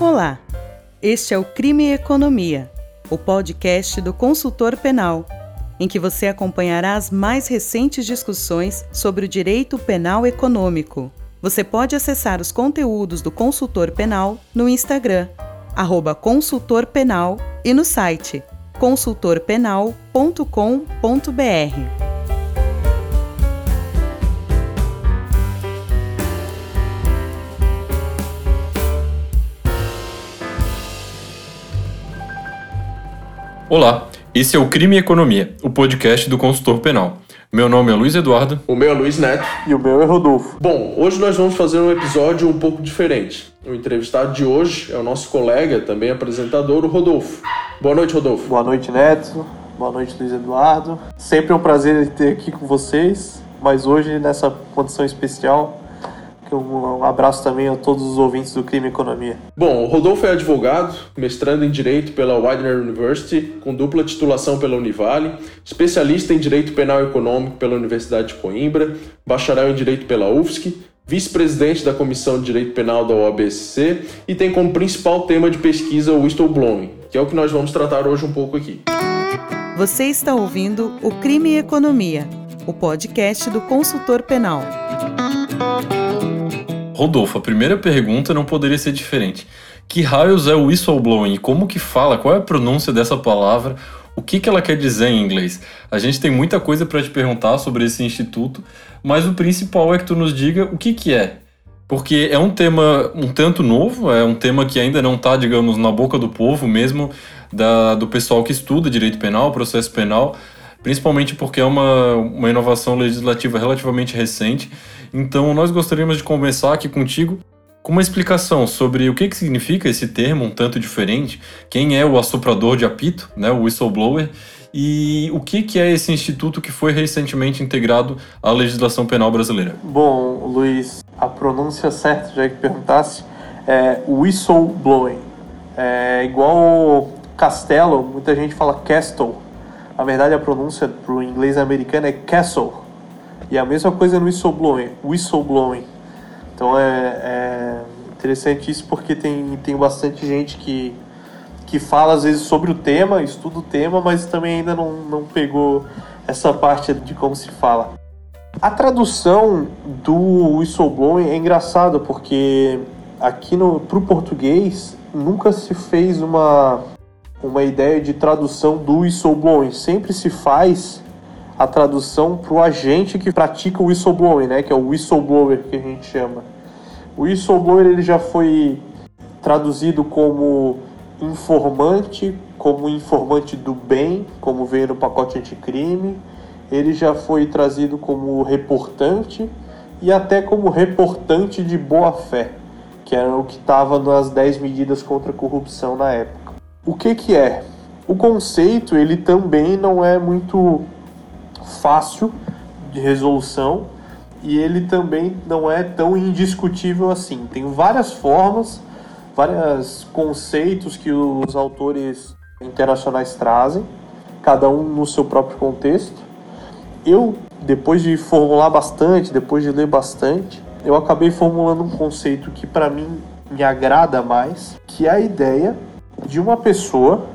Olá, este é o Crime e Economia, o podcast do consultor penal, em que você acompanhará as mais recentes discussões sobre o direito penal econômico. Você pode acessar os conteúdos do consultor penal no Instagram, consultorpenal e no site consultorpenal.com.br. Olá, esse é o Crime e Economia, o podcast do consultor penal. Meu nome é Luiz Eduardo. O meu é Luiz Neto. E o meu é Rodolfo. Bom, hoje nós vamos fazer um episódio um pouco diferente. O entrevistado de hoje é o nosso colega, também apresentador, o Rodolfo. Boa noite, Rodolfo. Boa noite, Neto. Boa noite, Luiz Eduardo. Sempre um prazer ter aqui com vocês, mas hoje nessa condição especial um abraço também a todos os ouvintes do Crime e Economia. Bom, o Rodolfo é advogado, mestrando em Direito pela Widener University, com dupla titulação pela Univale, especialista em Direito Penal e Econômico pela Universidade de Coimbra, bacharel em Direito pela UFSC, vice-presidente da Comissão de Direito Penal da OABC e tem como principal tema de pesquisa o whistleblowing, que é o que nós vamos tratar hoje um pouco aqui. Você está ouvindo o Crime e Economia, o podcast do consultor penal. Rodolfo, a primeira pergunta não poderia ser diferente. Que raios é o whistleblowing? Como que fala? Qual é a pronúncia dessa palavra? O que, que ela quer dizer em inglês? A gente tem muita coisa para te perguntar sobre esse instituto, mas o principal é que tu nos diga o que, que é. Porque é um tema um tanto novo, é um tema que ainda não está, digamos, na boca do povo mesmo, da, do pessoal que estuda direito penal, processo penal, principalmente porque é uma, uma inovação legislativa relativamente recente então, nós gostaríamos de começar aqui contigo com uma explicação sobre o que, que significa esse termo um tanto diferente, quem é o assoprador de apito, né, o whistleblower, e o que, que é esse instituto que foi recentemente integrado à legislação penal brasileira. Bom, Luiz, a pronúncia certa, já que perguntasse, é whistleblowing. É igual castelo, muita gente fala castle. Na verdade, a pronúncia para o inglês americano é castle. E a mesma coisa no whistleblowing. whistleblowing. Então é, é interessante isso porque tem, tem bastante gente que, que fala às vezes sobre o tema, estuda o tema, mas também ainda não, não pegou essa parte de como se fala. A tradução do whistleblowing é engraçada porque aqui no pro português nunca se fez uma uma ideia de tradução do whistleblowing, sempre se faz a tradução para o agente que pratica o whistleblowing, né, que é o whistleblower que a gente chama. O whistleblower ele já foi traduzido como informante, como informante do bem, como veio no pacote anticrime. Ele já foi trazido como reportante e até como reportante de boa fé, que era o que estava nas 10 medidas contra a corrupção na época. O que que é? O conceito ele também não é muito fácil de resolução e ele também não é tão indiscutível assim. Tem várias formas, vários conceitos que os autores internacionais trazem, cada um no seu próprio contexto. Eu, depois de formular bastante, depois de ler bastante, eu acabei formulando um conceito que para mim me agrada mais, que é a ideia de uma pessoa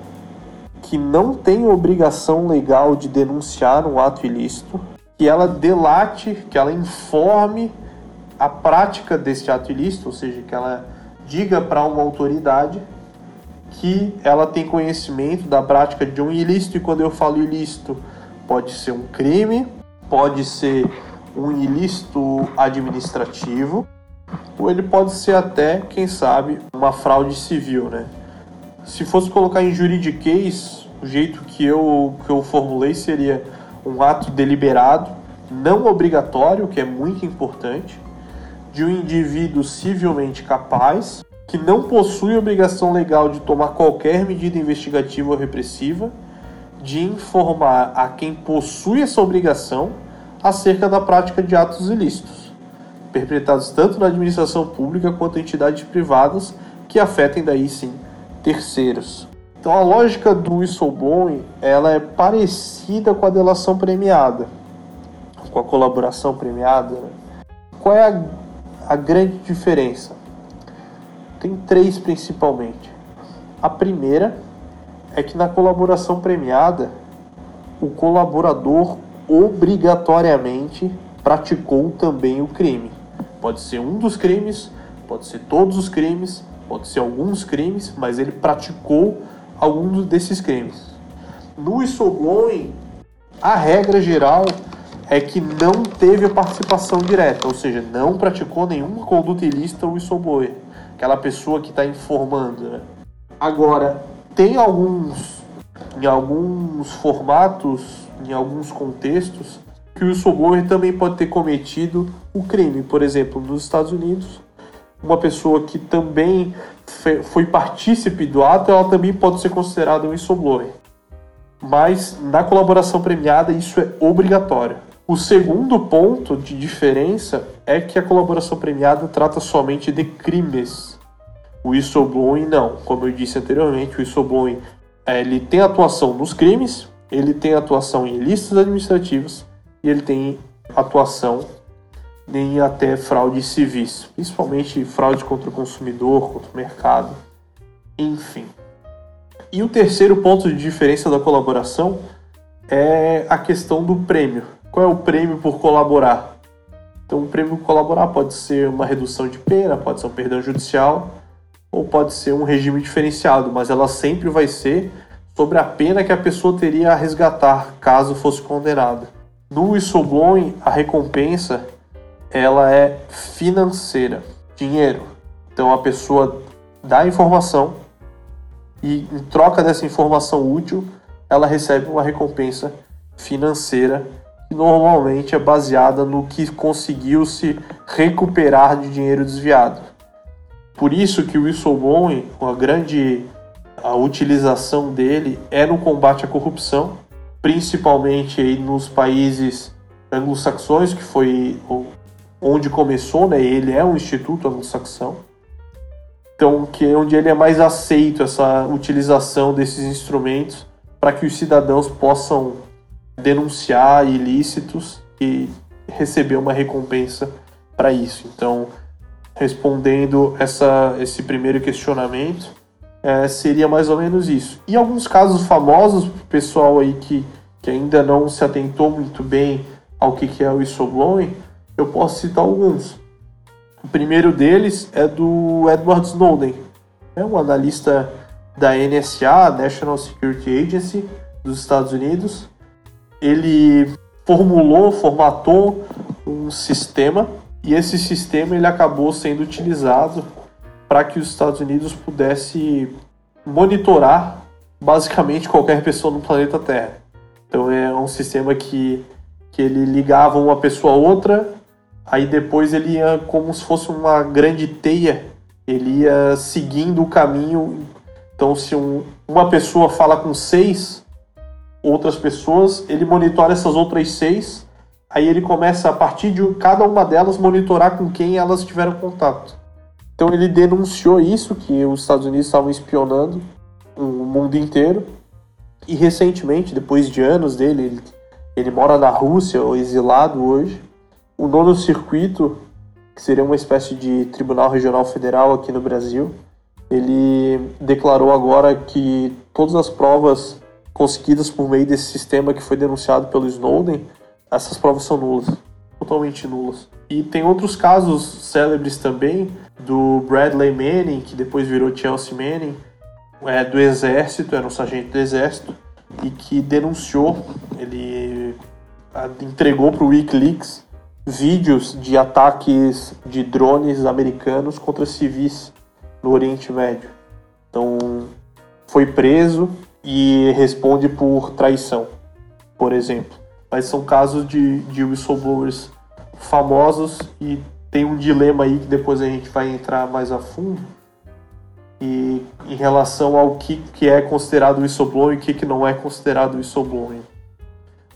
que não tem obrigação legal de denunciar um ato ilícito, que ela delate, que ela informe a prática desse ato ilícito, ou seja, que ela diga para uma autoridade que ela tem conhecimento da prática de um ilícito, e quando eu falo ilícito, pode ser um crime, pode ser um ilícito administrativo, ou ele pode ser até, quem sabe, uma fraude civil, né? Se fosse colocar em juridiquês, o jeito que eu, que eu formulei seria um ato deliberado, não obrigatório, que é muito importante, de um indivíduo civilmente capaz, que não possui obrigação legal de tomar qualquer medida investigativa ou repressiva, de informar a quem possui essa obrigação acerca da prática de atos ilícitos, perpetrados tanto na administração pública quanto em entidades privadas que afetem daí sim terceiros. Então a lógica do whistleblowing ela é parecida com a delação premiada, com a colaboração premiada. Né? Qual é a, a grande diferença? Tem três principalmente. A primeira é que na colaboração premiada, o colaborador obrigatoriamente praticou também o crime. Pode ser um dos crimes, pode ser todos os crimes, pode ser alguns crimes, mas ele praticou algum desses crimes. No whistleblowing, a regra geral é que não teve a participação direta, ou seja, não praticou nenhuma conduta ilícita o whistleblower, aquela pessoa que está informando. Né? Agora, tem alguns, em alguns formatos, em alguns contextos, que o whistleblower também pode ter cometido o crime. Por exemplo, nos Estados Unidos, uma pessoa que também foi partícipe do ato, ela também pode ser considerada um whistleblower. Mas na colaboração premiada isso é obrigatório. O segundo ponto de diferença é que a colaboração premiada trata somente de crimes. O whistleblowing não. Como eu disse anteriormente, o whistleblowing é, ele tem atuação nos crimes, ele tem atuação em listas administrativas e ele tem atuação em até fraudes civis, principalmente fraude contra o consumidor, contra o mercado, enfim. E o terceiro ponto de diferença da colaboração é a questão do prêmio. Qual é o prêmio por colaborar? Então, o prêmio por colaborar pode ser uma redução de pena, pode ser um perdão judicial, ou pode ser um regime diferenciado, mas ela sempre vai ser sobre a pena que a pessoa teria a resgatar caso fosse condenada. No whistleblowing, a recompensa ela é financeira, dinheiro. Então a pessoa dá informação e em troca dessa informação útil, ela recebe uma recompensa financeira que normalmente é baseada no que conseguiu se recuperar de dinheiro desviado. Por isso que o whistleblowing, a grande a utilização dele é no combate à corrupção, principalmente nos países anglo-saxões, que foi onde começou, né? Ele é um instituto anglo-saxão. Então, que é onde ele é mais aceito essa utilização desses instrumentos para que os cidadãos possam denunciar ilícitos e receber uma recompensa para isso. Então, respondendo essa, esse primeiro questionamento, é, seria mais ou menos isso. E alguns casos famosos, o pessoal aí que, que ainda não se atentou muito bem ao que, que é o whistleblowing, eu posso citar alguns. O primeiro deles é do Edward Snowden, é um analista da NSA, National Security Agency, dos Estados Unidos. Ele formulou, formatou um sistema e esse sistema ele acabou sendo utilizado para que os Estados Unidos pudesse monitorar basicamente qualquer pessoa no planeta Terra. Então é um sistema que, que ele ligava uma pessoa a outra Aí depois ele ia como se fosse uma grande teia, ele ia seguindo o caminho. Então, se um, uma pessoa fala com seis outras pessoas, ele monitora essas outras seis. Aí ele começa, a partir de cada uma delas, monitorar com quem elas tiveram contato. Então ele denunciou isso, que os Estados Unidos estavam espionando o mundo inteiro. E recentemente, depois de anos dele, ele, ele mora na Rússia, exilado hoje, o nono circuito, que seria uma espécie de tribunal regional federal aqui no Brasil, ele declarou agora que todas as provas conseguidas por meio desse sistema que foi denunciado pelo Snowden, essas provas são nulas, totalmente nulas. E tem outros casos célebres também, do Bradley Manning, que depois virou Chelsea Manning, é, do exército, era um sargento do exército, e que denunciou, ele entregou para o Wikileaks vídeos de ataques de drones americanos contra civis no Oriente Médio. Então, foi preso e responde por traição, por exemplo. Mas são casos de, de whistleblowers famosos e tem um dilema aí que depois a gente vai entrar mais a fundo. E em relação ao que, que é considerado whistleblowing e o que, que não é considerado whistleblowing.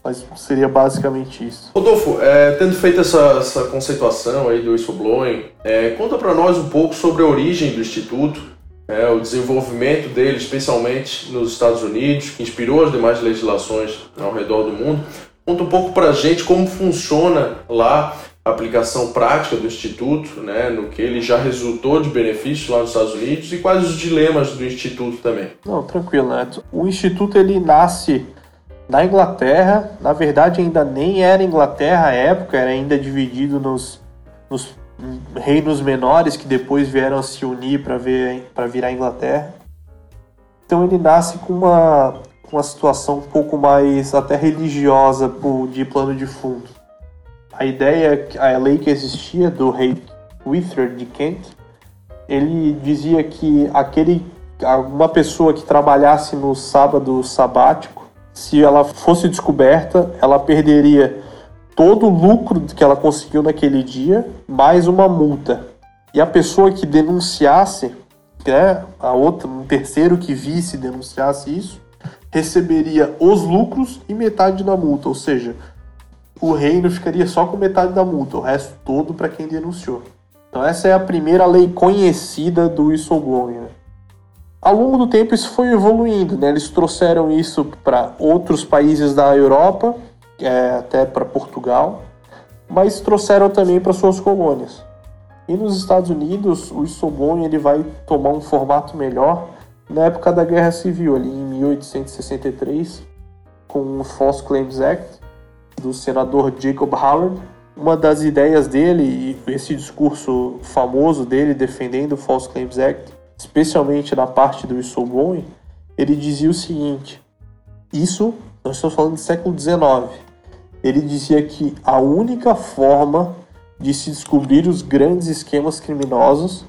Mas seria basicamente isso. Rodolfo, é, tendo feito essa, essa conceituação aí do whistleblowing, é, conta para nós um pouco sobre a origem do Instituto, é, o desenvolvimento dele, especialmente nos Estados Unidos, que inspirou as demais legislações ao redor do mundo. Conta um pouco para a gente como funciona lá aplicação prática do Instituto, né, no que ele já resultou de benefícios lá nos Estados Unidos e quais os dilemas do Instituto também. Não, tranquilo, Neto. O Instituto ele nasce na Inglaterra, na verdade ainda nem era Inglaterra à época, era ainda dividido nos, nos reinos menores que depois vieram a se unir para virar Inglaterra. Então ele nasce com uma, uma situação um pouco mais até religiosa de plano de fundo a ideia, a lei que existia do rei Withred de Kent, ele dizia que aquele uma pessoa que trabalhasse no sábado sabático, se ela fosse descoberta, ela perderia todo o lucro que ela conseguiu naquele dia, mais uma multa. E a pessoa que denunciasse, né, a outra, um terceiro que visse denunciasse isso, receberia os lucros e metade da multa, ou seja, o reino ficaria só com metade da multa, o resto todo para quem denunciou. Então essa é a primeira lei conhecida do whistleblowing. Né? Ao longo do tempo isso foi evoluindo, né? eles trouxeram isso para outros países da Europa, é, até para Portugal, mas trouxeram também para suas colônias. E nos Estados Unidos o whistleblowing ele vai tomar um formato melhor na época da Guerra Civil, ali em 1863, com o False Claims Act, do senador Jacob Howard. Uma das ideias dele e esse discurso famoso dele defendendo o False Claims Act, especialmente na parte do whistleblowing, ele dizia o seguinte: isso nós estamos falando do século XIX. Ele dizia que a única forma de se descobrir os grandes esquemas criminosos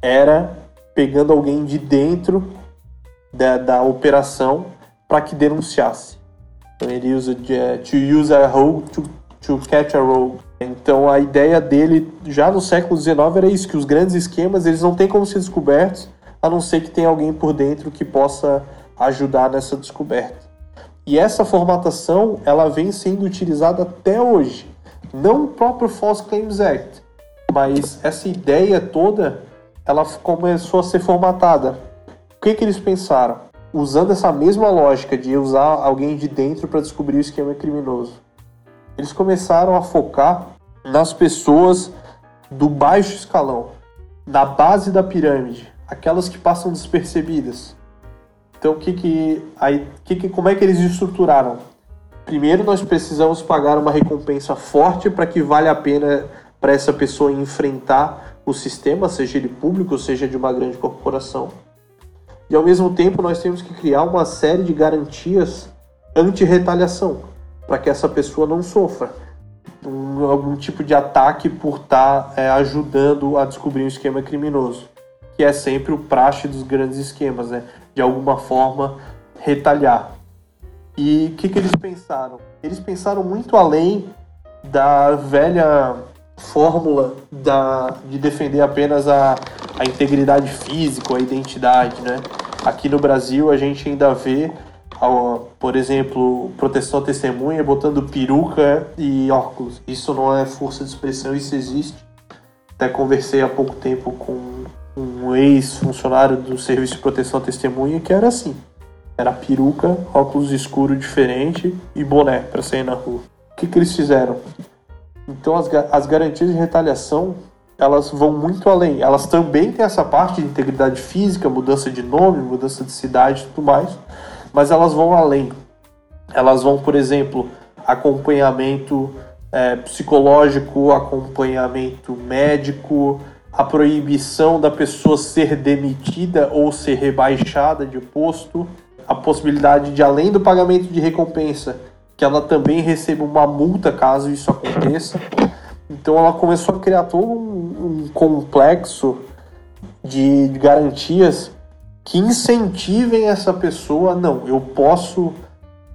era pegando alguém de dentro da, da operação para que denunciasse. Então ele usa de, uh, to use a rogue to, to catch a rogue. Então a ideia dele já no século XIX era isso, que os grandes esquemas eles não têm como ser descobertos, a não ser que tenha alguém por dentro que possa ajudar nessa descoberta. E essa formatação ela vem sendo utilizada até hoje. Não o próprio False Claims Act, mas essa ideia toda ela começou a ser formatada. O que, que eles pensaram? usando essa mesma lógica de usar alguém de dentro para descobrir o esquema criminoso. Eles começaram a focar nas pessoas do baixo escalão, na base da pirâmide, aquelas que passam despercebidas. Então, que que, aí, que que, como é que eles estruturaram? Primeiro, nós precisamos pagar uma recompensa forte para que valha a pena para essa pessoa enfrentar o sistema, seja ele público, seja de uma grande corporação. E ao mesmo tempo nós temos que criar uma série de garantias anti-retaliação, para que essa pessoa não sofra um, algum tipo de ataque por estar tá, é, ajudando a descobrir um esquema criminoso, que é sempre o praxe dos grandes esquemas, né? De alguma forma retaliar. E o que, que eles pensaram? Eles pensaram muito além da velha fórmula da, de defender apenas a, a integridade física, a identidade, né? Aqui no Brasil a gente ainda vê, por exemplo, proteção à testemunha botando peruca e óculos. Isso não é força de expressão, isso existe. Até conversei há pouco tempo com um ex-funcionário do Serviço de Proteção à Testemunha que era assim. Era peruca, óculos escuro diferente e boné para sair na rua. O que, que eles fizeram? Então as, as garantias de retaliação elas vão muito além. Elas também têm essa parte de integridade física, mudança de nome, mudança de cidade e tudo mais, mas elas vão além. Elas vão, por exemplo, acompanhamento é, psicológico, acompanhamento médico, a proibição da pessoa ser demitida ou ser rebaixada de posto, a possibilidade de, além do pagamento de recompensa, que ela também receba uma multa caso isso aconteça. Então ela começou a criar todo um, um complexo de, de garantias que incentivem essa pessoa. Não, eu posso,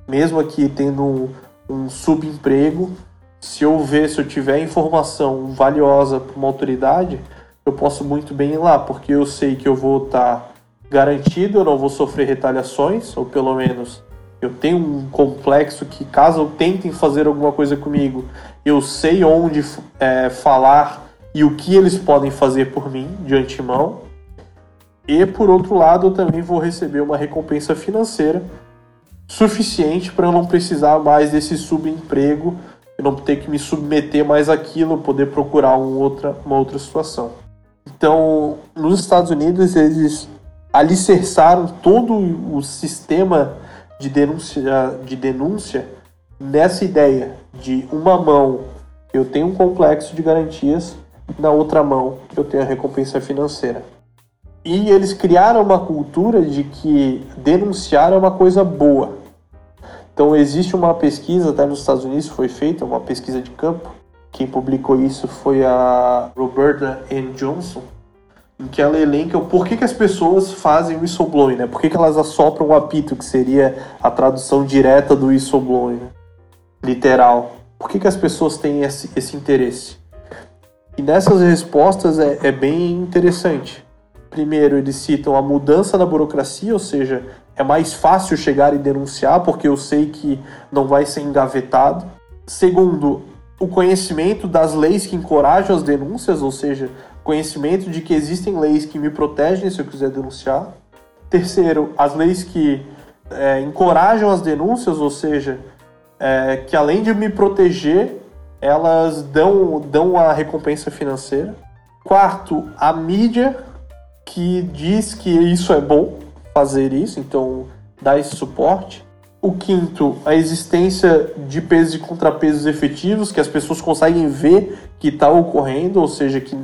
mesmo aqui tendo um, um subemprego, se eu ver, se eu tiver informação valiosa para uma autoridade, eu posso muito bem ir lá, porque eu sei que eu vou estar tá garantido, eu não vou sofrer retaliações, ou pelo menos eu tenho um complexo que, caso tentem fazer alguma coisa comigo, eu sei onde é, falar e o que eles podem fazer por mim de antemão. E por outro lado, eu também vou receber uma recompensa financeira suficiente para eu não precisar mais desse subemprego eu não ter que me submeter mais àquilo, poder procurar um outra, uma outra situação. Então, nos Estados Unidos, eles alicerçaram todo o sistema de denúncia, de denúncia nessa ideia de uma mão eu tenho um complexo de garantias, na outra mão eu tenho a recompensa financeira. E eles criaram uma cultura de que denunciar é uma coisa boa. Então existe uma pesquisa, até nos Estados Unidos foi feita, uma pesquisa de campo. Quem publicou isso foi a Roberta N. Johnson, em que ela elenca o porquê que as pessoas fazem whistleblowing, né? Por que, que elas assopram o apito, que seria a tradução direta do whistleblowing, né? literal. Por que, que as pessoas têm esse, esse interesse? E nessas respostas é, é bem interessante. Primeiro, eles citam a mudança da burocracia, ou seja, é mais fácil chegar e denunciar porque eu sei que não vai ser engavetado. Segundo, o conhecimento das leis que encorajam as denúncias, ou seja, conhecimento de que existem leis que me protegem se eu quiser denunciar. Terceiro, as leis que é, encorajam as denúncias, ou seja, é, que além de me proteger, elas dão, dão a recompensa financeira. Quarto, a mídia que diz que isso é bom fazer isso, então dá esse suporte. O quinto, a existência de pesos e contrapesos efetivos, que as pessoas conseguem ver que está ocorrendo, ou seja, que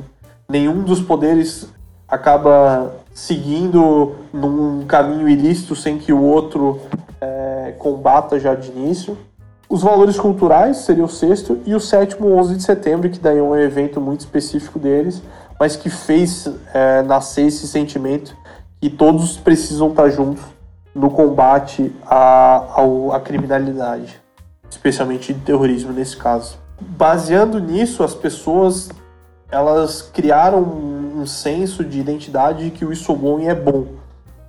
nenhum dos poderes acaba seguindo num caminho ilícito sem que o outro é, combata já de início. Os valores culturais seria o sexto, e o sétimo, 11 de setembro, que daí é um evento muito específico deles, mas que fez é, nascer esse sentimento que todos precisam estar juntos no combate à, à, à criminalidade, especialmente de terrorismo nesse caso. Baseando nisso, as pessoas elas criaram um senso de identidade de que o whistleblowing é bom.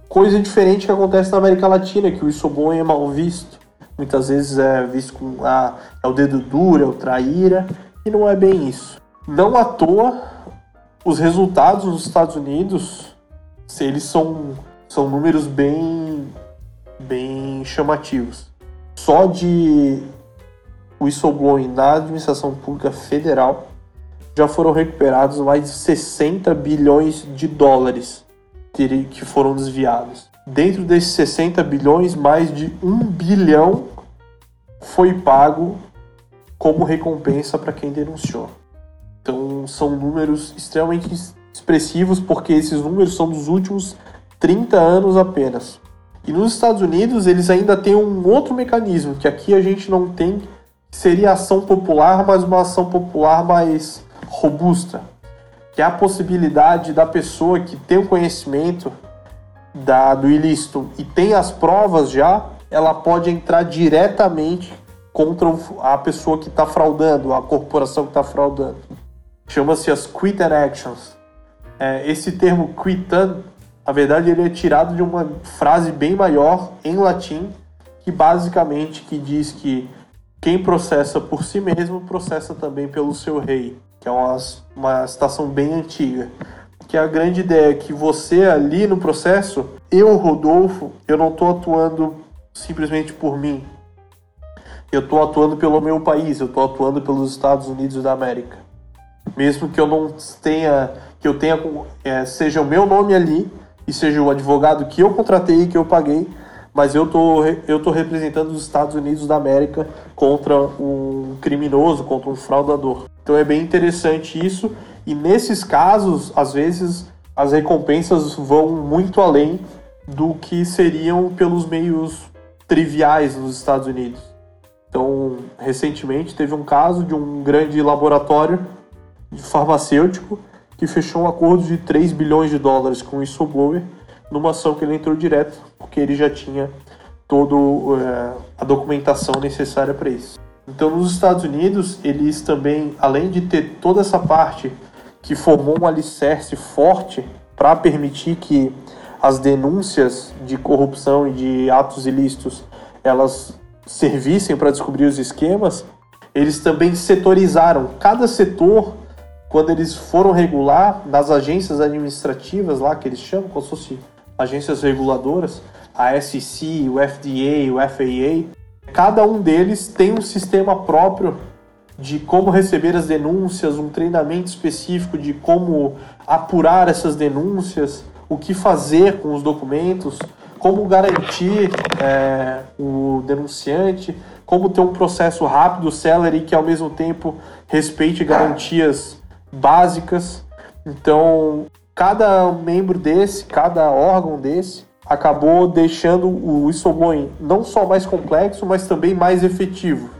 Coisa diferente que acontece na América Latina, que o whistleblowing é mal visto. Muitas vezes é visto como ah, é o dedo duro, é o traíra, e não é bem isso. Não à toa, os resultados nos Estados Unidos, eles são, são números bem, bem chamativos. Só de whistleblowing na administração pública federal, já foram recuperados mais de 60 bilhões de dólares que foram desviados. Dentro desses 60 bilhões, mais de 1 bilhão foi pago como recompensa para quem denunciou. Então são números extremamente expressivos porque esses números são dos últimos 30 anos apenas. E nos Estados Unidos eles ainda têm um outro mecanismo que aqui a gente não tem, que seria ação popular, mas uma ação popular mais robusta, que é a possibilidade da pessoa que tem o conhecimento da, do ilícito e tem as provas já, ela pode entrar diretamente contra a pessoa que está fraudando, a corporação que está fraudando. Chama-se as quit actions. É, esse termo quitan, na verdade, ele é tirado de uma frase bem maior em latim, que basicamente que diz que quem processa por si mesmo processa também pelo seu rei que é uma, uma citação bem antiga. Que a grande ideia é que você ali no processo, eu, Rodolfo, eu não estou atuando simplesmente por mim. Eu estou atuando pelo meu país, eu estou atuando pelos Estados Unidos da América. Mesmo que eu não tenha, que eu tenha, é, seja o meu nome ali e seja o advogado que eu contratei que eu paguei, mas eu tô, eu tô representando os Estados Unidos da América contra um criminoso, contra um fraudador. Então é bem interessante isso. E nesses casos, às vezes, as recompensas vão muito além do que seriam pelos meios triviais nos Estados Unidos. Então, recentemente teve um caso de um grande laboratório farmacêutico que fechou um acordo de 3 bilhões de dólares com o whistleblower numa ação que ele entrou direto, porque ele já tinha toda é, a documentação necessária para isso. Então, nos Estados Unidos, eles também, além de ter toda essa parte que formou um alicerce forte para permitir que as denúncias de corrupção e de atos ilícitos elas servissem para descobrir os esquemas, eles também setorizaram cada setor quando eles foram regular nas agências administrativas lá que eles chamam, como se fosse agências reguladoras, a SEC, o FDA, o FAA, cada um deles tem um sistema próprio de como receber as denúncias, um treinamento específico de como apurar essas denúncias, o que fazer com os documentos, como garantir é, o denunciante, como ter um processo rápido, celery, que ao mesmo tempo respeite garantias básicas. Então, cada membro desse, cada órgão desse, acabou deixando o whistleblowing não só mais complexo, mas também mais efetivo.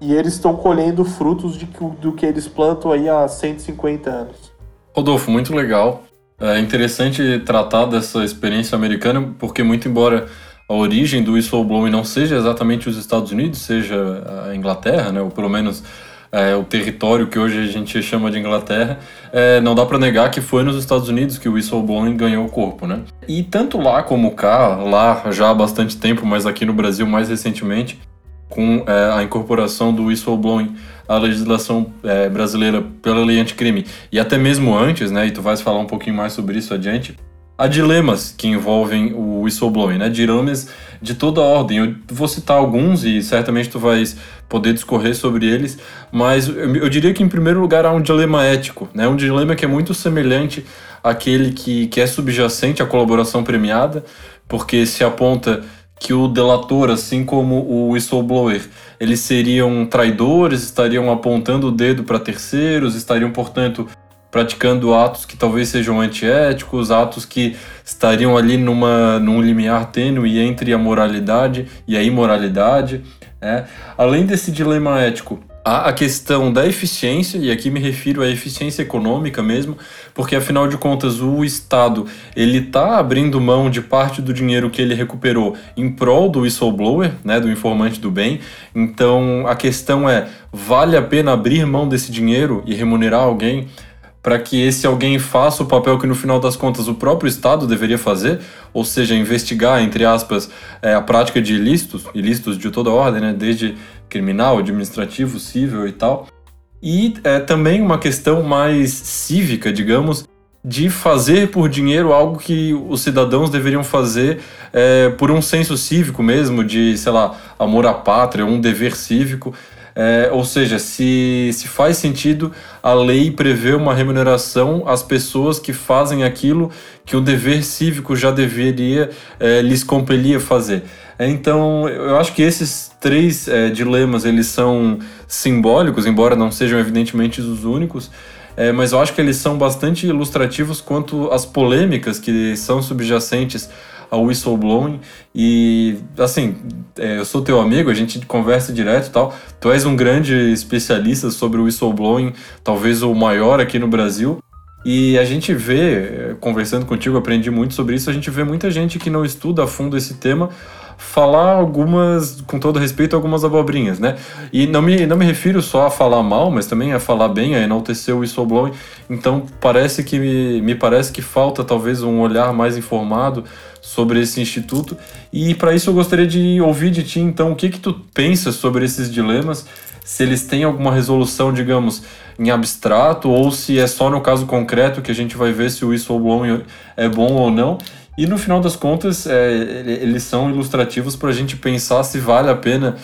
E eles estão colhendo frutos de, do que eles plantam aí há 150 anos. Rodolfo, muito legal. É interessante tratar dessa experiência americana, porque muito embora a origem do whistleblowing não seja exatamente os Estados Unidos, seja a Inglaterra, né, ou pelo menos é, o território que hoje a gente chama de Inglaterra, é, não dá para negar que foi nos Estados Unidos que o whistleblowing ganhou corpo, né? E tanto lá como cá, lá já há bastante tempo, mas aqui no Brasil mais recentemente, com é, a incorporação do whistleblowing à legislação é, brasileira pela lei anticrime, e até mesmo antes, né, e tu vais falar um pouquinho mais sobre isso adiante, há dilemas que envolvem o whistleblowing, né? Dilemas de toda ordem. Eu vou citar alguns e certamente tu vais poder discorrer sobre eles, mas eu, eu diria que em primeiro lugar há um dilema ético, né? Um dilema que é muito semelhante àquele que, que é subjacente à colaboração premiada, porque se aponta que o delator, assim como o whistleblower, eles seriam traidores, estariam apontando o dedo para terceiros, estariam, portanto, praticando atos que talvez sejam antiéticos, atos que estariam ali numa, num limiar tênue entre a moralidade e a imoralidade. Né? Além desse dilema ético, há a questão da eficiência, e aqui me refiro à eficiência econômica mesmo, porque afinal de contas o Estado ele está abrindo mão de parte do dinheiro que ele recuperou em prol do whistleblower, né, do informante do bem. Então a questão é, vale a pena abrir mão desse dinheiro e remunerar alguém? Para que esse alguém faça o papel que no final das contas o próprio Estado deveria fazer, ou seja, investigar, entre aspas, é, a prática de ilícitos, ilícitos de toda ordem, né, desde criminal, administrativo, civil e tal. E é, também uma questão mais cívica, digamos, de fazer por dinheiro algo que os cidadãos deveriam fazer é, por um senso cívico mesmo, de, sei lá, amor à pátria, um dever cívico. É, ou seja, se, se faz sentido a lei prever uma remuneração às pessoas que fazem aquilo que o dever cívico já deveria é, lhes compelir a fazer. É, então, eu acho que esses três é, dilemas eles são simbólicos, embora não sejam evidentemente os únicos. É, mas eu acho que eles são bastante ilustrativos quanto às polêmicas que são subjacentes ao whistleblowing. E, assim, é, eu sou teu amigo, a gente conversa direto e tal. Tu és um grande especialista sobre o whistleblowing, talvez o maior aqui no Brasil. E a gente vê, é, conversando contigo, aprendi muito sobre isso, a gente vê muita gente que não estuda a fundo esse tema falar algumas, com todo respeito, algumas abobrinhas, né? E não me, não me refiro só a falar mal, mas também a falar bem, a enaltecer o whistleblowing. Então parece que me, me parece que falta talvez um olhar mais informado sobre esse instituto. E para isso eu gostaria de ouvir de ti, então, o que que tu pensas sobre esses dilemas? Se eles têm alguma resolução, digamos, em abstrato, ou se é só no caso concreto que a gente vai ver se o whistleblowing é bom ou não. E no final das contas, é, eles são ilustrativos para a gente pensar se vale a pena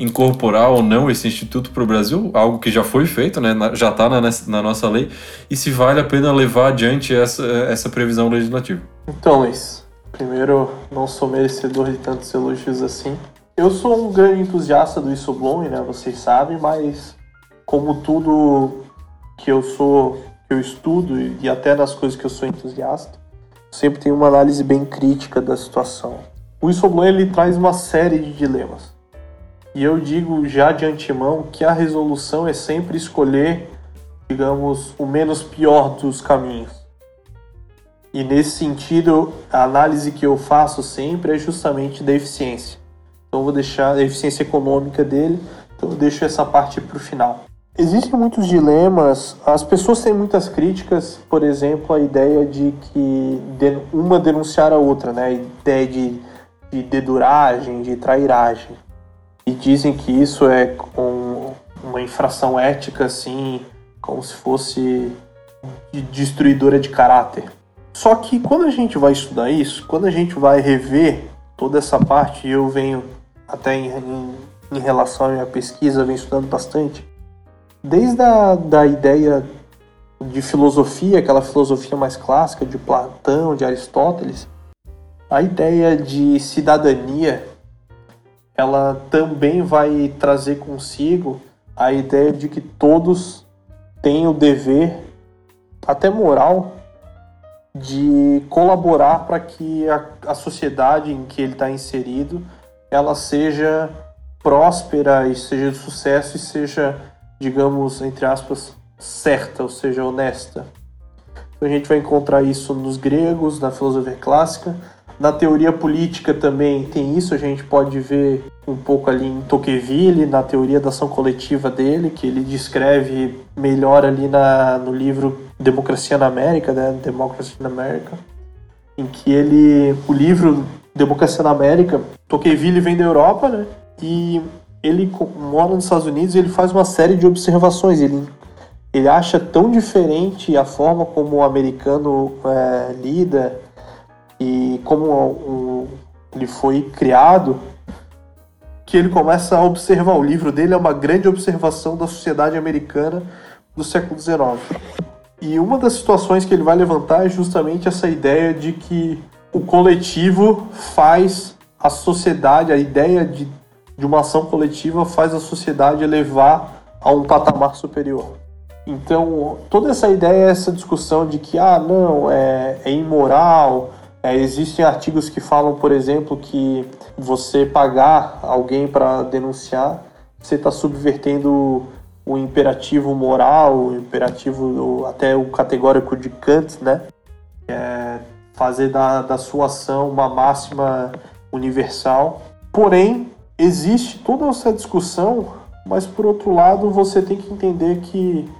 incorporar ou não esse instituto para o Brasil, algo que já foi feito, né, já está na, na, nossa lei, e se vale a pena levar adiante essa, essa previsão legislativa. Então, Luiz, primeiro, não sou merecedor de tantos elogios assim. Eu sou um grande entusiasta do whistleblowing, né, vocês sabem, mas como tudo que eu sou, que eu estudo e até nas coisas que eu sou entusiasta, sempre tem uma análise bem crítica da situação. O whistleblower ele traz uma série de dilemas. E eu digo já de antemão que a resolução é sempre escolher, digamos, o menos pior dos caminhos. E nesse sentido, a análise que eu faço sempre é justamente da eficiência. Então vou deixar a eficiência econômica dele, então eu deixo essa parte para o final. Existem muitos dilemas. As pessoas têm muitas críticas, por exemplo, a ideia de que uma denunciar a outra, né? A ideia de, de deduragem, de trairagem. E dizem que isso é um, uma infração ética, assim, como se fosse de destruidora de caráter. Só que quando a gente vai estudar isso, quando a gente vai rever toda essa parte, eu venho até em, em, em relação à minha pesquisa, venho estudando bastante, desde a da ideia de filosofia, aquela filosofia mais clássica de Platão, de Aristóteles, a ideia de cidadania, ela também vai trazer consigo a ideia de que todos têm o dever, até moral, de colaborar para que a, a sociedade em que ele está inserido ela seja próspera e seja de sucesso e seja, digamos, entre aspas, certa, ou seja, honesta. Então a gente vai encontrar isso nos gregos, na filosofia clássica, na teoria política também tem isso, a gente pode ver um pouco ali em Tocqueville, na teoria da ação coletiva dele, que ele descreve melhor ali na, no livro Democracia na América, né? Democracy in America, em que ele, o livro Democracia na América, Tocqueville vem da Europa, né? E ele mora nos Estados Unidos e ele faz uma série de observações. Ele, ele acha tão diferente a forma como o americano é, lida e como um, ele foi criado que ele começa a observar. O livro dele é uma grande observação da sociedade americana do século XIX. E uma das situações que ele vai levantar é justamente essa ideia de que o coletivo faz a sociedade, a ideia de, de uma ação coletiva faz a sociedade elevar a um patamar superior. Então, toda essa ideia, essa discussão de que, ah, não, é, é imoral, é, existem artigos que falam, por exemplo, que você pagar alguém para denunciar, você está subvertendo o imperativo moral, o imperativo até o categórico de Kant, né? É fazer da, da sua ação uma máxima universal. Porém, existe toda essa discussão, mas por outro lado, você tem que entender que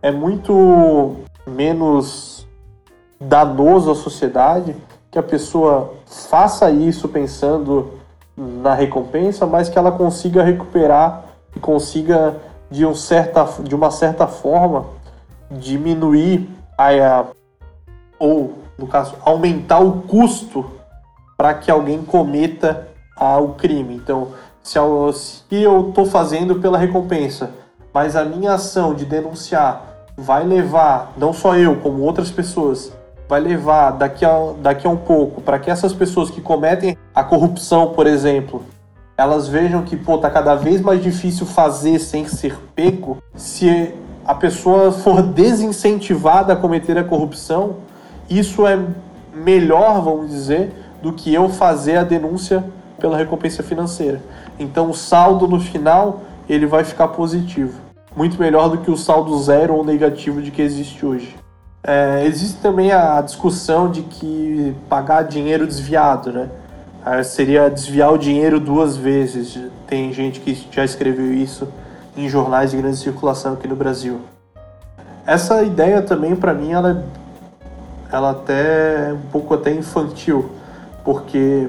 é muito menos danoso à sociedade que a pessoa faça isso pensando na recompensa, mas que ela consiga recuperar e consiga de, um certa, de uma certa forma diminuir a, ou no caso, aumentar o custo para que alguém cometa ah, o crime. Então, se eu estou fazendo pela recompensa, mas a minha ação de denunciar vai levar, não só eu, como outras pessoas, vai levar daqui a, daqui a um pouco para que essas pessoas que cometem a corrupção, por exemplo, elas vejam que pô, tá cada vez mais difícil fazer sem ser pego. Se a pessoa for desincentivada a cometer a corrupção, isso é melhor, vamos dizer, do que eu fazer a denúncia pela recompensa financeira. Então o saldo no final ele vai ficar positivo, muito melhor do que o saldo zero ou negativo de que existe hoje. É, existe também a discussão de que pagar dinheiro desviado, né? É, seria desviar o dinheiro duas vezes. Tem gente que já escreveu isso em jornais de grande circulação aqui no Brasil. Essa ideia também, para mim, ela ela até é um pouco até infantil, porque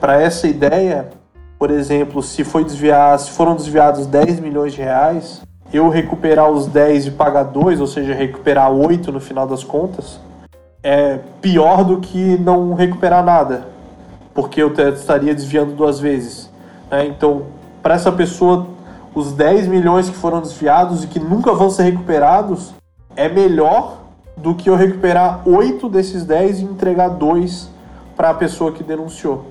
para essa ideia, por exemplo, se foi desviar, se foram desviados 10 milhões de reais, eu recuperar os 10 e pagar 2, ou seja, recuperar 8 no final das contas, é pior do que não recuperar nada, porque eu estaria desviando duas vezes. Né? Então, para essa pessoa, os 10 milhões que foram desviados e que nunca vão ser recuperados, é melhor do que eu recuperar oito desses dez e entregar dois para a pessoa que denunciou.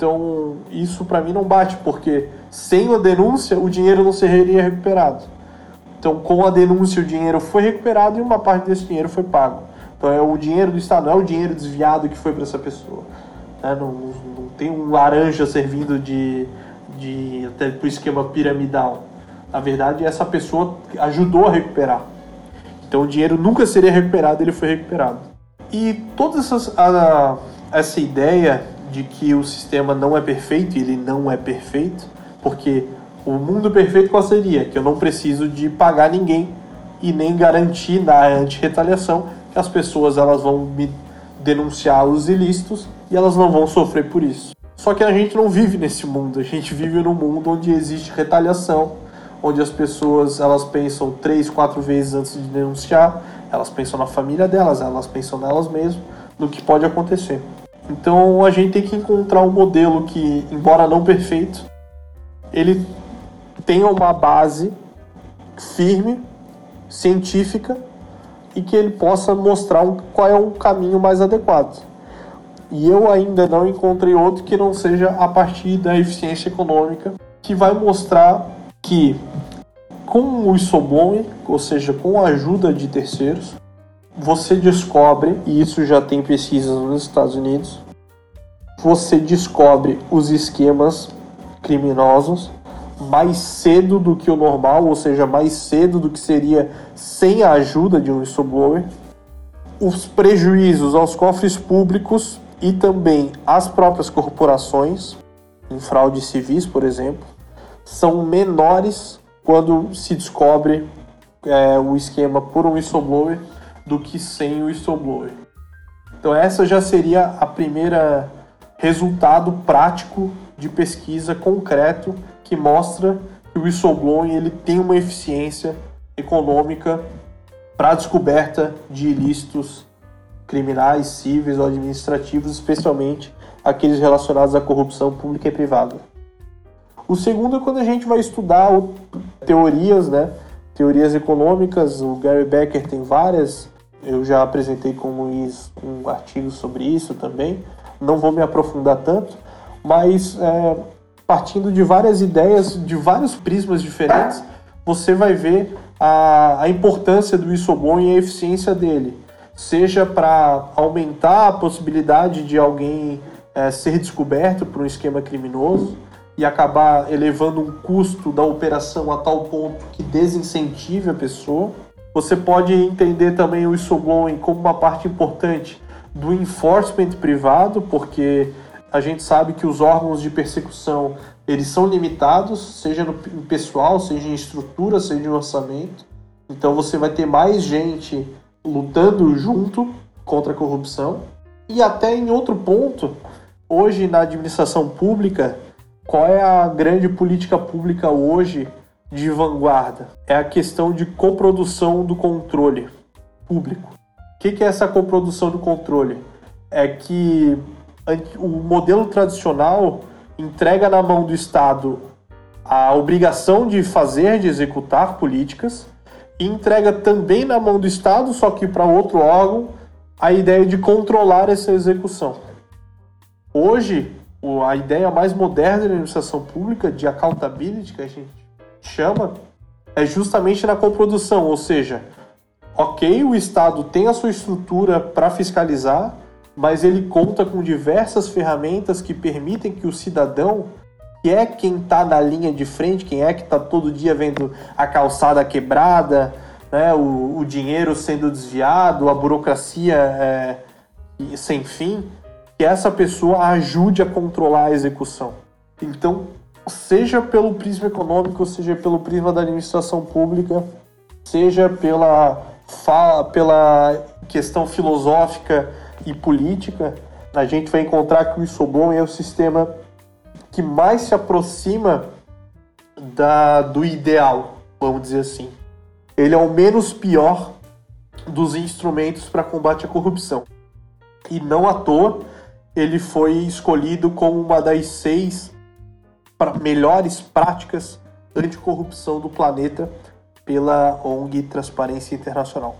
Então, isso para mim não bate, porque sem a denúncia o dinheiro não seria recuperado. Então, com a denúncia o dinheiro foi recuperado e uma parte desse dinheiro foi pago. Então, é o dinheiro do Estado, não é o dinheiro desviado que foi para essa pessoa. Né? Não, não, tem um laranja servindo de, de até para o esquema piramidal. Na verdade, essa pessoa ajudou a recuperar. Então o dinheiro nunca seria recuperado, ele foi recuperado. E toda essas, a, essa ideia de que o sistema não é perfeito, ele não é perfeito, porque o mundo perfeito qual seria? Que eu não preciso de pagar ninguém e nem garantir na anti-retaliação que as pessoas elas vão me denunciar os ilícitos e elas não vão sofrer por isso. Só que a gente não vive nesse mundo, a gente vive num mundo onde existe retaliação, onde as pessoas elas pensam três, quatro vezes antes de denunciar, elas pensam na família delas, elas pensam nelas mesmas, no que pode acontecer. Então a gente tem que encontrar um modelo que, embora não perfeito, ele tenha uma base firme, científica e que ele possa mostrar qual é o caminho mais adequado. E eu ainda não encontrei outro que não seja a partir da eficiência econômica, que vai mostrar que com o whistleblowing, ou seja, com a ajuda de terceiros, você descobre, e isso já tem pesquisas nos Estados Unidos, você descobre os esquemas criminosos mais cedo do que o normal, ou seja, mais cedo do que seria sem a ajuda de um whistleblower. Os prejuízos aos cofres públicos e também às próprias corporações, em fraudes civis, por exemplo, são menores quando se descobre é, o esquema por um whistleblower do que sem o whistleblower. Então essa já seria a primeira resultado prático de pesquisa concreto que mostra que o whistleblowing ele tem uma eficiência econômica para a descoberta de ilícitos criminais, cíveis ou administrativos, especialmente aqueles relacionados à corrupção pública e privada. O segundo é quando a gente vai estudar teorias, né? Teorias econômicas, o Gary Becker tem várias, eu já apresentei com o Luiz um artigo sobre isso também, não vou me aprofundar tanto, mas é, partindo de várias ideias, de vários prismas diferentes, você vai ver a, a importância do whistleblowing e a eficiência dele, seja para aumentar a possibilidade de alguém é, ser descoberto por um esquema criminoso e acabar elevando um custo da operação a tal ponto que desincentive a pessoa. Você pode entender também o whistleblowing como uma parte importante do enforcement privado, porque a gente sabe que os órgãos de persecução eles são limitados, seja no pessoal, seja em estrutura, seja em orçamento. Então você vai ter mais gente lutando junto contra a corrupção. E até em outro ponto, hoje na administração pública, qual é a grande política pública hoje de vanguarda? É a questão de coprodução do controle público. O que é essa coprodução do controle? É que o modelo tradicional entrega na mão do Estado a obrigação de fazer, de executar políticas, e entrega também na mão do Estado, só que para outro órgão, a ideia de controlar essa execução. Hoje, a ideia mais moderna da administração pública, de accountability, que a gente chama, é justamente na coprodução, ou seja, ok, o Estado tem a sua estrutura para fiscalizar, mas ele conta com diversas ferramentas que permitem que o cidadão, que é quem está na linha de frente, quem é que está todo dia vendo a calçada quebrada, né, o, o dinheiro sendo desviado, a burocracia é, sem fim, que essa pessoa ajude a controlar a execução. Então, seja pelo prisma econômico, seja pelo prisma da administração pública, seja pela, pela questão filosófica e política, a gente vai encontrar que o Isobon é o sistema que mais se aproxima da, do ideal, vamos dizer assim. Ele é o menos pior dos instrumentos para combate à corrupção. E não à toa, ele foi escolhido como uma das seis pra melhores práticas anticorrupção do planeta pela ONG Transparência Internacional.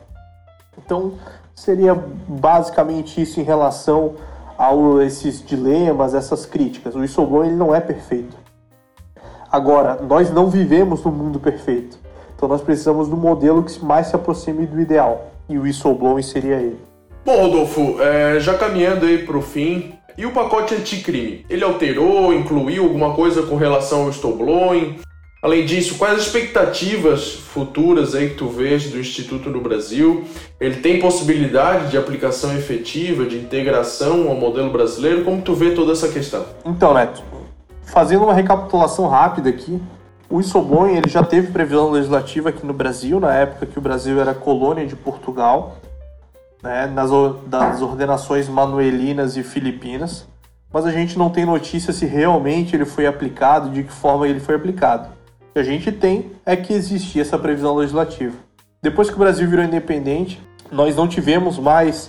Então, seria basicamente isso em relação a esses dilemas, essas críticas. O whistleblowing ele não é perfeito. Agora, nós não vivemos no mundo perfeito. Então nós precisamos do modelo que mais se aproxime do ideal. E o whistleblowing seria ele. Bom, Rodolfo, é, já caminhando aí para o fim, e o pacote anticrime? Ele alterou, incluiu alguma coisa com relação ao whistleblowing? Além disso, quais as expectativas futuras aí que tu vês do Instituto no Brasil? Ele tem possibilidade de aplicação efetiva, de integração ao modelo brasileiro? Como tu vê toda essa questão? Então, Neto, fazendo uma recapitulação rápida aqui, o whistleblowing ele já teve previsão legislativa aqui no Brasil, na época que o Brasil era colônia de Portugal, né, nas das ordenações manuelinas e filipinas, mas a gente não tem notícia se realmente ele foi aplicado, de que forma ele foi aplicado que a gente tem é que existia essa previsão legislativa. Depois que o Brasil virou independente, nós não tivemos mais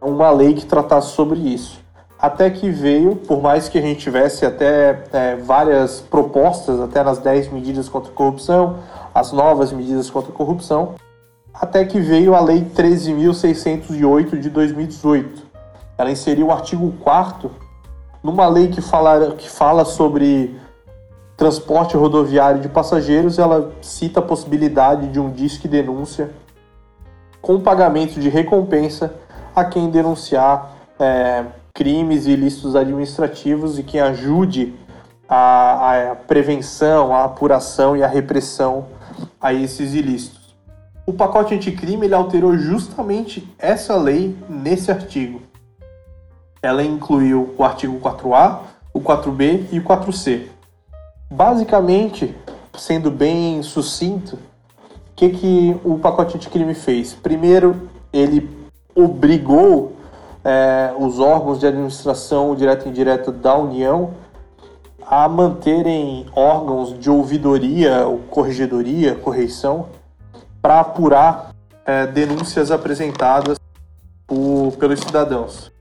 uma lei que tratasse sobre isso. Até que veio, por mais que a gente tivesse até é, várias propostas, até nas 10 medidas contra a corrupção, as novas medidas contra a corrupção, até que veio a Lei 13.608 de 2018. Ela inseriu o artigo 4 numa lei que fala, que fala sobre transporte rodoviário de passageiros, ela cita a possibilidade de um disque denúncia com pagamento de recompensa a quem denunciar é, crimes ilícitos administrativos e quem ajude a, a prevenção, a apuração e a repressão a esses ilícitos. O pacote anticrime ele alterou justamente essa lei nesse artigo. Ela incluiu o artigo 4A, o 4B e o 4C. Basicamente, sendo bem sucinto, o que, que o pacote anticrime fez? Primeiro, ele obrigou é, os órgãos de administração direta e indireta da União a manterem órgãos de ouvidoria, ou corregedoria, correição, para apurar é, denúncias apresentadas por, pelos cidadãos.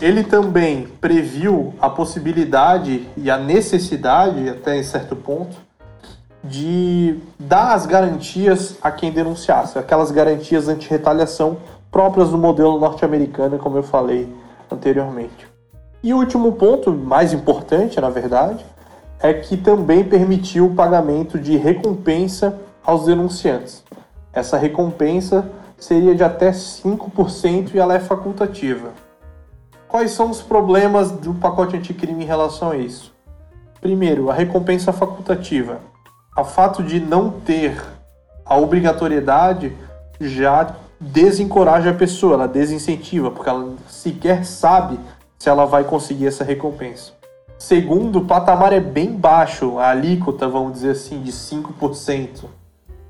Ele também previu a possibilidade e a necessidade, até em certo ponto, de dar as garantias a quem denunciasse, aquelas garantias anti-retaliação próprias do modelo norte-americano, como eu falei anteriormente. E o último ponto, mais importante na verdade, é que também permitiu o pagamento de recompensa aos denunciantes. Essa recompensa seria de até 5% e ela é facultativa. Quais são os problemas do pacote anticrime em relação a isso? Primeiro, a recompensa facultativa o fato de não ter a obrigatoriedade já desencoraja a pessoa, ela desincentiva, porque ela sequer sabe se ela vai conseguir essa recompensa. Segundo, o patamar é bem baixo, a alíquota, vamos dizer assim, de 5%.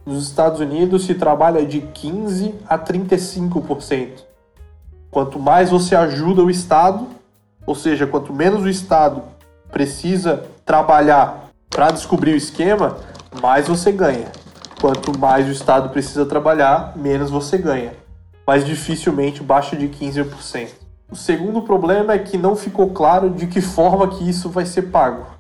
Nos Estados Unidos se trabalha de 15% a 35%. Quanto mais você ajuda o Estado, ou seja, quanto menos o Estado precisa trabalhar para descobrir o esquema, mais você ganha. Quanto mais o Estado precisa trabalhar, menos você ganha. Mas dificilmente baixa de 15%. O segundo problema é que não ficou claro de que forma que isso vai ser pago.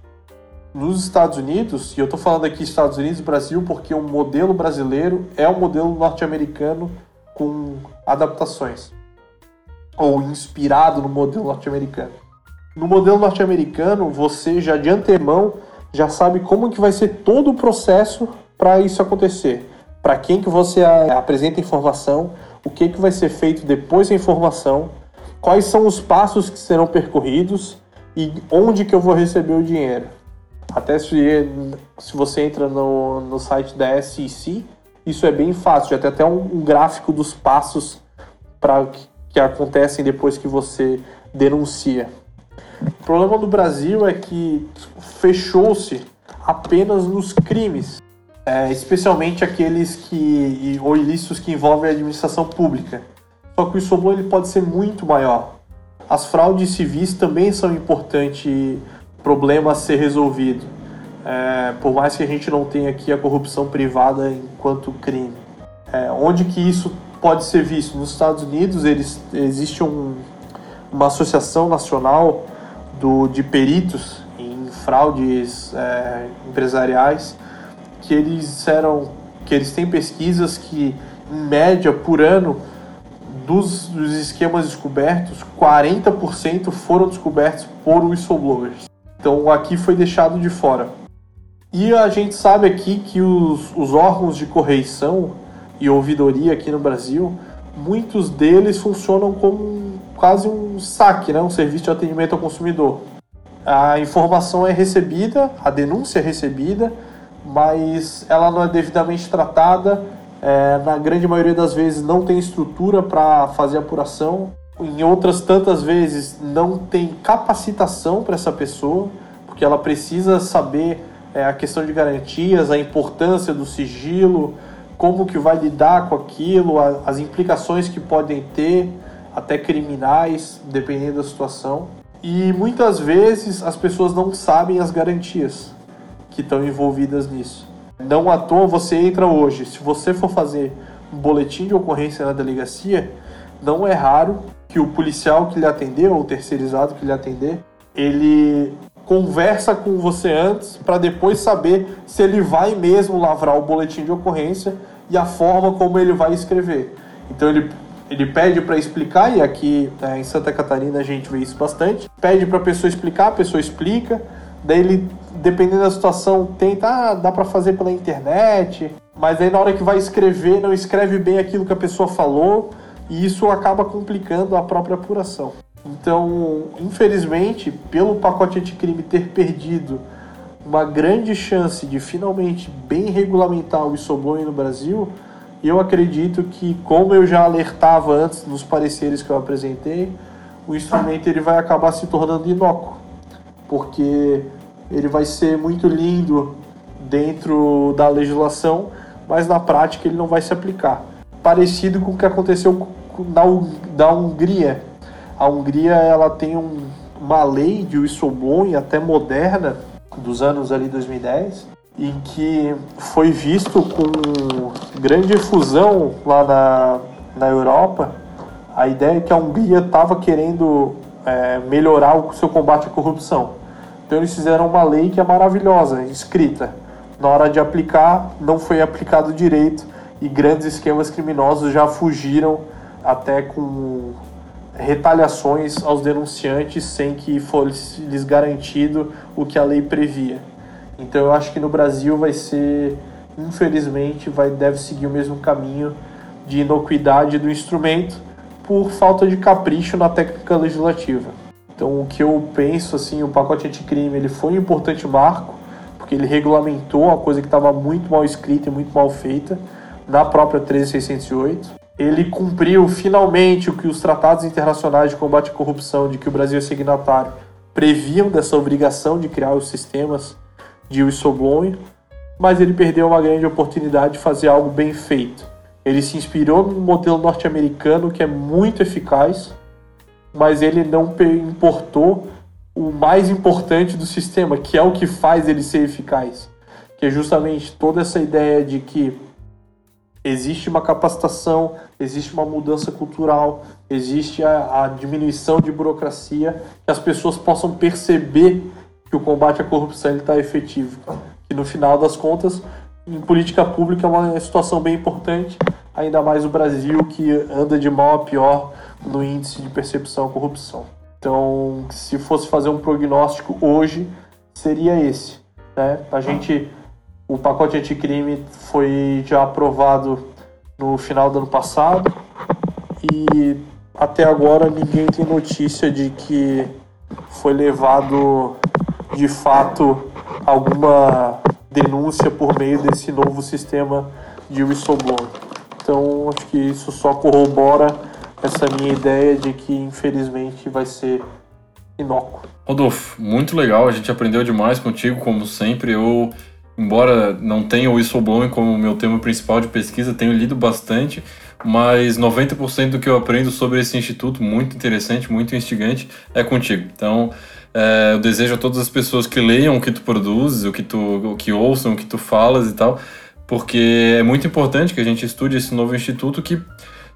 Nos Estados Unidos, e eu estou falando aqui Estados Unidos e Brasil porque o modelo brasileiro é o modelo norte-americano com adaptações. Ou inspirado no modelo norte-americano. No modelo norte-americano, você já de antemão já sabe como que vai ser todo o processo para isso acontecer. Para quem que você apresenta informação, o que que vai ser feito depois da informação, quais são os passos que serão percorridos e onde que eu vou receber o dinheiro. Até se, se você entra no, no site da SEC, isso é bem fácil, já tem até um, um gráfico dos passos para que, que acontecem depois que você denuncia. O problema do Brasil é que fechou-se apenas nos crimes, é, especialmente aqueles que ou ilícitos que envolvem a administração pública. Só que o whistleblower ele pode ser muito maior. As fraudes civis também são um importante problema a ser resolvido, é, por mais que a gente não tenha aqui a corrupção privada enquanto crime. É, onde que isso pode ser visto? Nos Estados Unidos eles, existe um, uma associação nacional do, de peritos em fraudes é, empresariais que eles disseram que eles têm pesquisas que, em média, por ano, dos, dos esquemas descobertos, 40% foram descobertos por whistleblowers. Então aqui foi deixado de fora. E a gente sabe aqui que os, os órgãos de correição e ouvidoria aqui no Brasil, muitos deles funcionam como quase um saque, né? um serviço de atendimento ao consumidor. A informação é recebida, a denúncia é recebida, mas ela não é devidamente tratada. É, na grande maioria das vezes não tem estrutura para fazer apuração. Em outras tantas vezes não tem capacitação para essa pessoa, porque ela precisa saber é, a questão de garantias, a importância do sigilo, como que vai lidar com aquilo, as implicações que podem ter, até criminais, dependendo da situação. E muitas vezes as pessoas não sabem as garantias que estão envolvidas nisso. Não à toa você entra hoje, se você for fazer um boletim de ocorrência na delegacia, não é raro que o policial que lhe atender ou o terceirizado que lhe atender, ele conversa com você antes para depois saber se ele vai mesmo lavrar o boletim de ocorrência e a forma como ele vai escrever. Então ele, ele pede para explicar, e aqui né, em Santa Catarina a gente vê isso bastante. Pede para a pessoa explicar, a pessoa explica, daí ele, dependendo da situação, tenta, ah, dá para fazer pela internet, mas aí na hora que vai escrever, não escreve bem aquilo que a pessoa falou, e isso acaba complicando a própria apuração. Então, infelizmente, pelo pacote anticrime ter perdido uma grande chance de finalmente bem regulamentar o whistleblowing no Brasil, eu acredito que, como eu já alertava antes nos pareceres que eu apresentei, o instrumento ele vai acabar se tornando inócuo, porque ele vai ser muito lindo dentro da legislação, mas na prática ele não vai se aplicar. Parecido com o que aconteceu na Hungria, a Hungria ela tem um, uma lei de whistleblowing até moderna, dos anos ali 2010, em que foi visto com grande efusão lá na, na Europa a ideia que a Hungria estava querendo é, melhorar o seu combate à corrupção. Então eles fizeram uma lei que é maravilhosa, escrita. Na hora de aplicar, não foi aplicado direito e grandes esquemas criminosos já fugiram até com retaliações aos denunciantes sem que fosse lhes garantido o que a lei previa. Então eu acho que no Brasil vai ser, infelizmente, vai deve seguir o mesmo caminho de inocuidade do instrumento por falta de capricho na técnica legislativa. Então o que eu penso assim, o pacote anticrime ele foi um importante marco porque ele regulamentou uma coisa que estava muito mal escrita e muito mal feita na própria 13608 ele cumpriu finalmente o que os tratados internacionais de combate à corrupção, de que o Brasil é signatário, previam dessa obrigação de criar os sistemas de whistleblowing, mas ele perdeu uma grande oportunidade de fazer algo bem feito. Ele se inspirou no modelo norte-americano, que é muito eficaz, mas ele não importou o mais importante do sistema, que é o que faz ele ser eficaz, que é justamente toda essa ideia de que existe uma capacitação, existe uma mudança cultural, existe a, a, diminuição de burocracia, que as pessoas possam perceber que o combate à corrupção está efetivo. Que no final das contas, em política pública é uma situação bem importante, ainda mais o Brasil que anda de mal a pior no índice de percepção à corrupção. Então, se fosse fazer um prognóstico hoje, seria esse. Né? A gente o pacote anticrime foi já aprovado no final do ano passado e até agora ninguém tem notícia de que foi levado de fato alguma denúncia por meio desse novo sistema de whistleblower. Então acho que isso só corrobora essa minha ideia de que infelizmente vai ser inócuo. Rodolfo, muito legal, a gente aprendeu demais contigo, como sempre. Eu embora não tenha o whistleblowing como meu tema principal de pesquisa, tenho lido bastante, mas 90% do que eu aprendo sobre esse instituto, muito interessante, muito instigante, é contigo. Então, é, eu desejo a todas as pessoas que leiam o que tu produzes, o que tu o que ouçam, o que tu falas e tal, porque é muito importante que a gente estude esse novo instituto que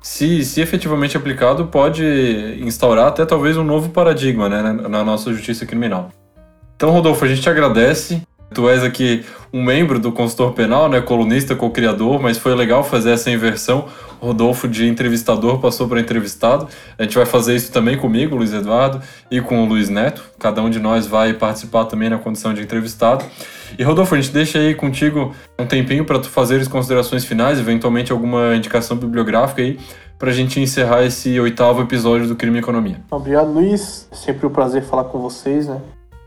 se, se efetivamente aplicado, pode instaurar até talvez um novo paradigma né, na nossa justiça criminal. Então, Rodolfo, a gente te agradece. Tu és aqui um membro do consultor penal, né, colunista, co-criador, mas foi legal fazer essa inversão. Rodolfo de entrevistador passou para entrevistado. A gente vai fazer isso também comigo, Luiz Eduardo, e com o Luiz Neto. Cada um de nós vai participar também na condição de entrevistado. E Rodolfo, a gente deixa aí contigo um tempinho para tu fazer as considerações finais, eventualmente alguma indicação bibliográfica aí, para a gente encerrar esse oitavo episódio do Crime e Economia. Obrigado, Luiz. Sempre um prazer falar com vocês, né?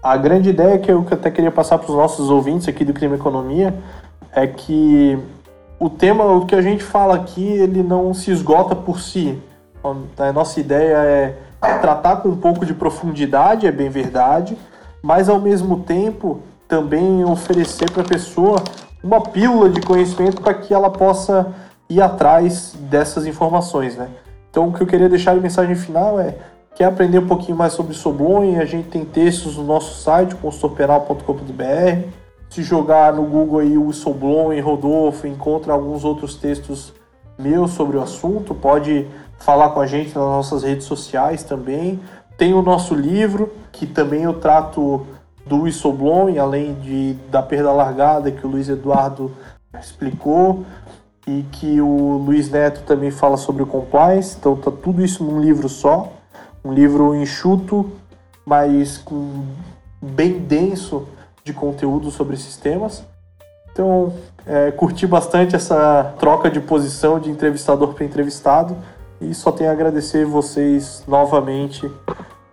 A grande ideia que eu até queria passar para os nossos ouvintes aqui do Crime Economia é que o tema, o que a gente fala aqui, ele não se esgota por si. A nossa ideia é tratar com um pouco de profundidade, é bem verdade, mas ao mesmo tempo também oferecer para a pessoa uma pílula de conhecimento para que ela possa ir atrás dessas informações, né? Então o que eu queria deixar de mensagem final é Quer aprender um pouquinho mais sobre Soblon? A gente tem textos no nosso site, consultorpenal.com.br. Se jogar no Google aí o Soblon e Rodolfo, encontra alguns outros textos meus sobre o assunto. Pode falar com a gente nas nossas redes sociais também. Tem o nosso livro, que também eu trato do whistleblowing, além de da perda largada que o Luiz Eduardo explicou e que o Luiz Neto também fala sobre o compliance. Então tá tudo isso num livro só, um livro enxuto, mas com bem denso de conteúdo sobre esses temas. Então, é, curti bastante essa troca de posição de entrevistador para entrevistado e só tenho a agradecer vocês novamente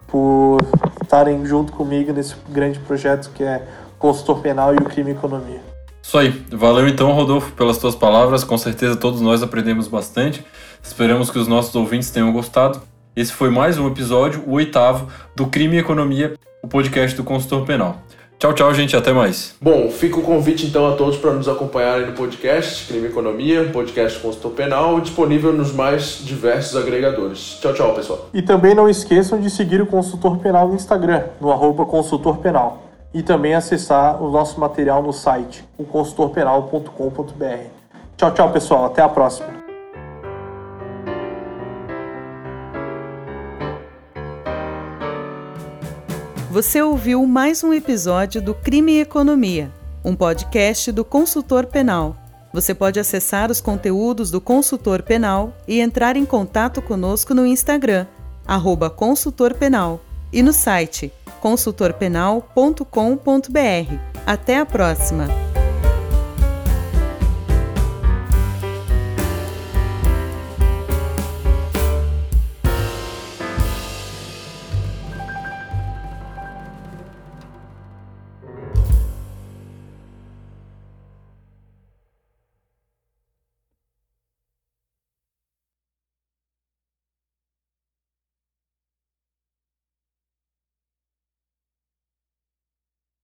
por estarem junto comigo nesse grande projeto que é Consultor Penal e o Crime e Economia. Isso aí. Valeu então, Rodolfo, pelas tuas palavras. Com certeza todos nós aprendemos bastante. Esperamos que os nossos ouvintes tenham gostado. Esse foi mais um episódio, o oitavo, do Crime e Economia, o podcast do consultor penal. Tchau, tchau, gente. Até mais. Bom, fica o convite então a todos para nos acompanharem no podcast Crime e Economia, um podcast consultor penal, disponível nos mais diversos agregadores. Tchau, tchau, pessoal. E também não esqueçam de seguir o consultor penal no Instagram, no arroba consultor penal. E também acessar o nosso material no site, o consultorpenal.com.br. Tchau, tchau, pessoal. Até a próxima. Você ouviu mais um episódio do Crime e Economia, um podcast do Consultor Penal. Você pode acessar os conteúdos do Consultor Penal e entrar em contato conosco no Instagram, arroba Consultor Penal, e no site consultorpenal.com.br. Até a próxima!